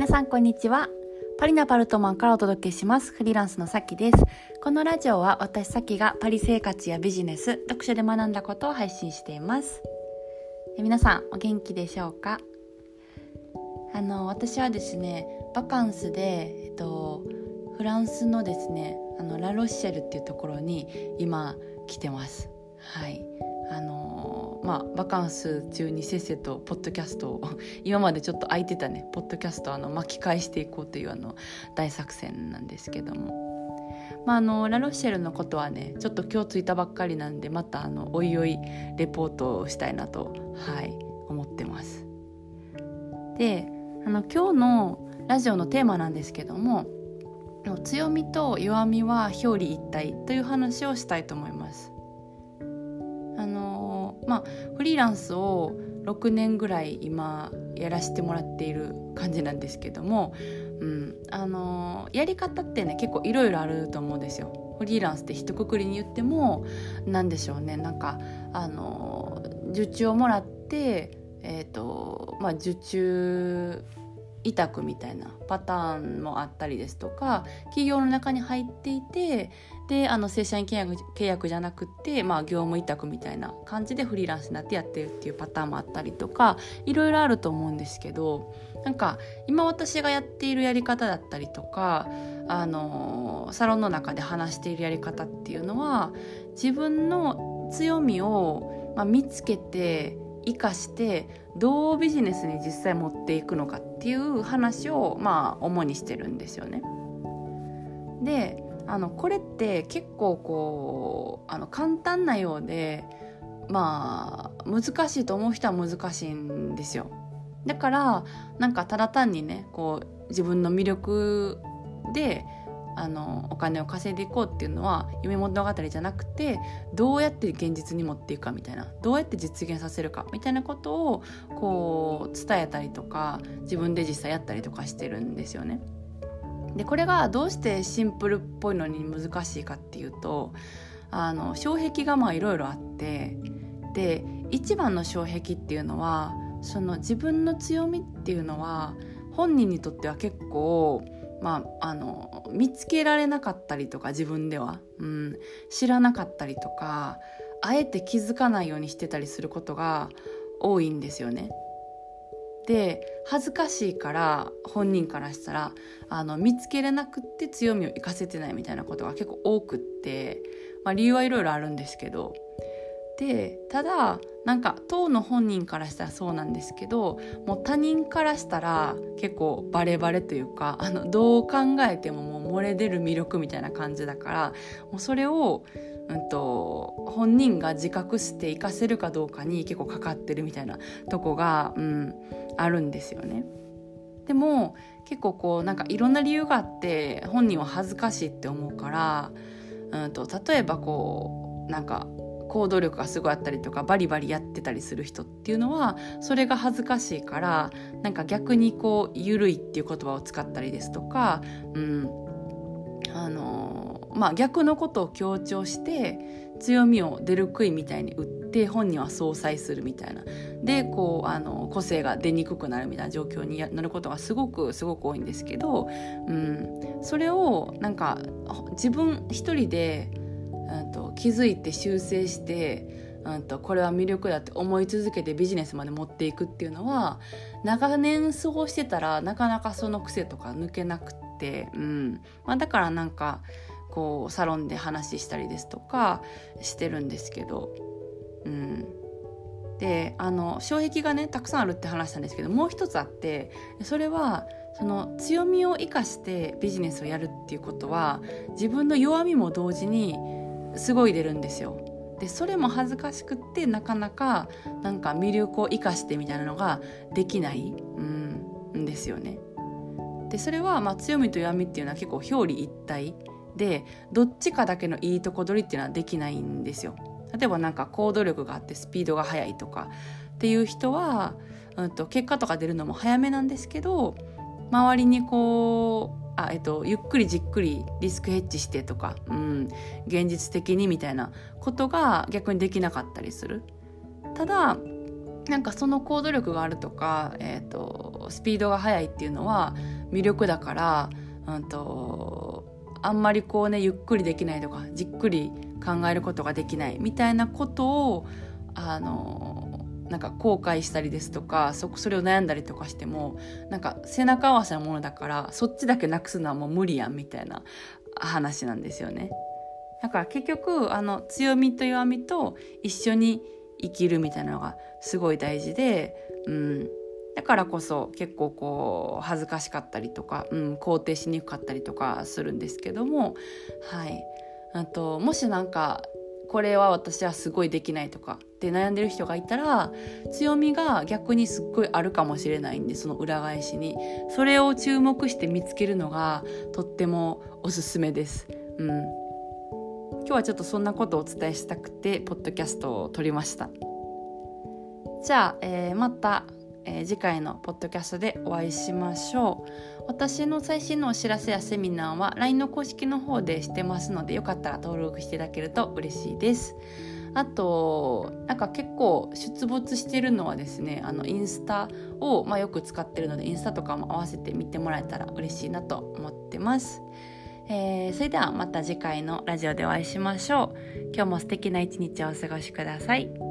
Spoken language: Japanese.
皆さんこんにちは。パリのパルトマンからお届けします。フリーランスのさきです。このラジオは私さきがパリ生活やビジネス読書で学んだことを配信しています。皆さんお元気でしょうか？あの私はですねバカンスで、えっと、フランスのですねあのラロッシェルっていうところに今来てます。はい。あのまあバカンス中にせっせとポッドキャストを今までちょっと空いてたねポッドキャストをあの巻き返していこうというあの大作戦なんですけども、まあ、あのラロッシェルのことはねちょっと今日着いたばっかりなんでまたあのおいおいレポートをしたいなと、はい、思ってます。であの今日のラジオのテーマなんですけども強みと弱みは表裏一体という話をしたいと思います。まあフリーランスを6年ぐらい今やらせてもらっている感じなんですけども、うん、あのやり方ってね結構いろいろあると思うんですよ。フリーランスって一括りに言っても何でしょうねなんかあの受注をもらってえっ、ー、とまあ受注委託みたいなパターンもあったりですとか企業の中に入っていてであの正社員契約契約じゃなくて、まあ、業務委託みたいな感じでフリーランスになってやってるっていうパターンもあったりとかいろいろあると思うんですけどなんか今私がやっているやり方だったりとかあのサロンの中で話しているやり方っていうのは自分の強みを、まあ、見つけて生かしてどうビジネスに実際持っていくのかっていう話をまあ主にしてるんですよね。であのこれって結構こうあの簡単なようでまあ難しいと思う人は難しいんですよ。だからなんかただ単にねこう自分の魅力であのお金を稼いでいこうっていうのは夢物語じゃなくてどうやって現実に持っていくかみたいなどうやって実現させるかみたいなことをこう伝えたりとか自分で実際やったりとかしてるんですよね。でこれがどうしてシンプルっぽいのに難しいかっていうとあの障壁がまあいろいろあってで一番の障壁っていうのはその自分の強みっていうのは本人にとっては結構まあ、あの見つけられなかったりとか自分では、うん、知らなかったりとかあえて気づかないようにしてたりすることが多いんですよね。で恥ずかしいから本人からしたらあの見つけれなくって強みを生かせてないみたいなことが結構多くって、まあ、理由はいろいろあるんですけどでただなんか当の本人からしたらそうなんですけどもう他人からしたら結構バレバレというかあのどう考えてももう漏れ出る魅力みたいな感じだからもうそれを、うんと、本人が自覚して活かせるかどうかに結構かかってるみたいなとこが、うん、あるんですよね。でも結構こうなんかいろんな理由があって本人は恥ずかしいって思うから、うんと例えばこうなんか行動力がすごいあったりとかバリバリやってたりする人っていうのはそれが恥ずかしいからなんか逆にこう緩いっていう言葉を使ったりですとか、うん。あのまあ、逆のことを強調して強みを出る杭みたいに打って本人は相殺するみたいな。でこうあの個性が出にくくなるみたいな状況になることがすごくすごく多いんですけど、うん、それをなんか自分一人でと、気づいて修正して、と、これは魅力だって思い続けてビジネスまで持っていくっていうのは長年過ごしてたらなかなかその癖とか抜けなくて、うん。まあ、だからなんかこうサロンで話したりですとかしてるんですけど、うん、であの障壁がねたくさんあるって話したんですけどもう一つあってそれはその強みを生かしてビジネスをやるっていうことは自分の弱みも同時にすごい出るんですよ。でそれも恥ずかしくってなかなかなんか魅力を生かしてみたいなのができない、うん、んですよね。でそれはまあ強みと弱みっていうのは結構表裏一体でどっちかだけのいいとこ取りっていうのはできないんですよ。例えばなんか行動力があってスピードが速いとかっていう人は、うんと結果とか出るのも早めなんですけど周りにこうあ、えっと、ゆっくりじっくりリスクヘッジしてとか、うん、現実的にみたいなことが逆にできなかったりする。ただなんかその行動力があるとか、えーと、スピードが速いっていうのは魅力だから、うんと、あんまりこうねゆっくりできないとかじっくり考えることができないみたいなことをあのなんか後悔したりですとかそそれを悩んだりとかしてもなんか背中合わせなものだからそっちだけなくすのはもう無理やんみたいな話なんですよね。だから結局あの強みと弱みと一緒に生きるみたいなのがすごい大事で、うん、だからこそ結構こう恥ずかしかったりとか、うん、肯定しにくかったりとかするんですけどもはいあともしなんかこれは私はすごいできないとかって悩んでる人がいたら強みが逆にすっごいあるかもしれないんでその裏返しにそれを注目して見つけるのがとってもおすすめです。うん、今日はちょっとそんなことをお伝えしたくてポッドキャストを撮りました。じゃあ、えー、またえー、次回のポッドキャストでお会いしましょう私の最新のお知らせやセミナーは LINE の公式の方でしてますのでよかったら登録していただけると嬉しいです。あとなんか結構出没してるのはですねあのインスタを、まあ、よく使ってるのでインスタとかも合わせて見てもらえたら嬉しいなと思ってます、えー、それではまた次回のラジオでお会いしましょう。今日も素敵な一日をお過ごしください。